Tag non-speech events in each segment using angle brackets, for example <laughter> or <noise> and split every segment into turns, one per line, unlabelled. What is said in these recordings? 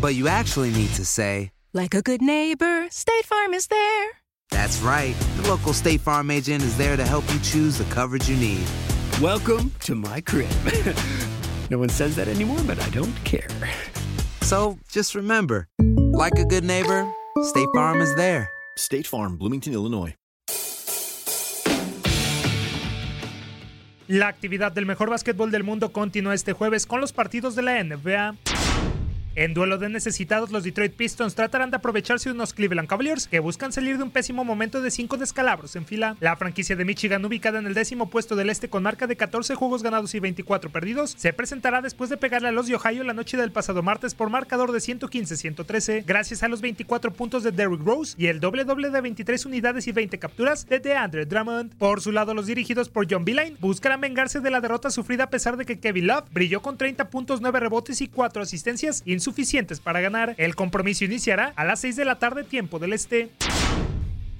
But you actually need to say,
Like a good neighbor, State Farm is there.
That's right. The local State Farm agent is there to help you choose the coverage you need.
Welcome to my crib. <laughs> no one says that anymore, but I don't care.
So just remember, like a good neighbor, State Farm is there.
State Farm, Bloomington, Illinois.
La actividad del mejor básquetbol del mundo continúa este jueves con los partidos de la NBA. En duelo de necesitados, los Detroit Pistons tratarán de aprovecharse de unos Cleveland Cavaliers que buscan salir de un pésimo momento de cinco descalabros en fila. La franquicia de Michigan, ubicada en el décimo puesto del este con marca de 14 juegos ganados y 24 perdidos, se presentará después de pegarle a los de Ohio la noche del pasado martes por marcador de 115-113, gracias a los 24 puntos de Derrick Rose y el doble doble de 23 unidades y 20 capturas de DeAndre Drummond. Por su lado, los dirigidos por John Beeline buscarán vengarse de la derrota sufrida a pesar de que Kevin Love brilló con 30 puntos, 9 rebotes y 4 asistencias insuficientes para ganar. El compromiso iniciará a las 6 de la tarde tiempo del este.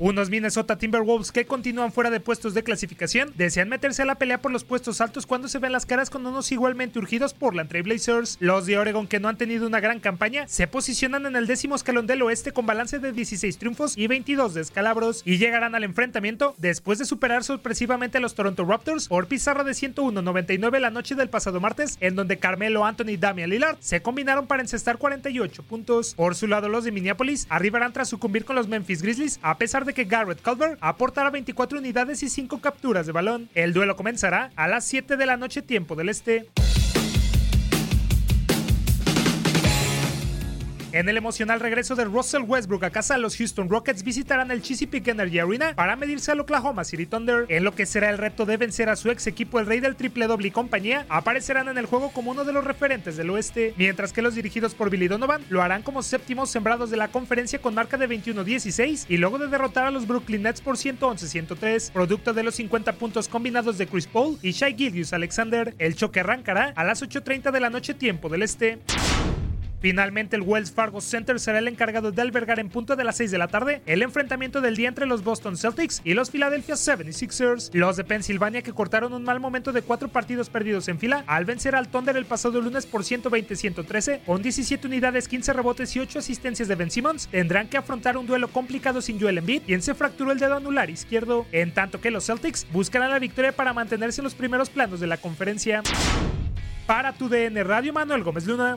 Unos Minnesota Timberwolves que continúan fuera de puestos de clasificación desean meterse a la pelea por los puestos altos cuando se ven las caras con unos igualmente urgidos por la Blazers. Los de Oregon que no han tenido una gran campaña se posicionan en el décimo escalón del oeste con balance de 16 triunfos y 22 descalabros y llegarán al enfrentamiento después de superar sorpresivamente a los Toronto Raptors por pizarra de 101-99 la noche del pasado martes en donde Carmelo Anthony y Damian Lillard se combinaron para encestar 48 puntos. Por su lado los de Minneapolis arribarán tras sucumbir con los Memphis Grizzlies a pesar de que Garrett Culver aportará 24 unidades y 5 capturas de balón. El duelo comenzará a las 7 de la noche tiempo del este. En el emocional regreso de Russell Westbrook a casa, los Houston Rockets visitarán el Chesapeake Energy Arena para medirse al Oklahoma City Thunder. En lo que será el reto de vencer a su ex equipo, el rey del triple doble y compañía, aparecerán en el juego como uno de los referentes del oeste, mientras que los dirigidos por Billy Donovan lo harán como séptimos sembrados de la conferencia con marca de 21-16 y luego de derrotar a los Brooklyn Nets por 111-103, producto de los 50 puntos combinados de Chris Paul y Shai Gilgius Alexander. El choque arrancará a las 8.30 de la noche tiempo del este. Finalmente, el Wells Fargo Center será el encargado de albergar en punto de las 6 de la tarde el enfrentamiento del día entre los Boston Celtics y los Philadelphia 76ers. Los de Pensilvania, que cortaron un mal momento de cuatro partidos perdidos en fila, al vencer al Thunder el pasado lunes por 120-113, con 17 unidades, 15 rebotes y 8 asistencias de Ben Simmons, tendrán que afrontar un duelo complicado sin Joel Embiid, quien se fracturó el dedo anular izquierdo, en tanto que los Celtics buscarán la victoria para mantenerse en los primeros planos de la conferencia. Para tu DN Radio, Manuel Gómez Luna.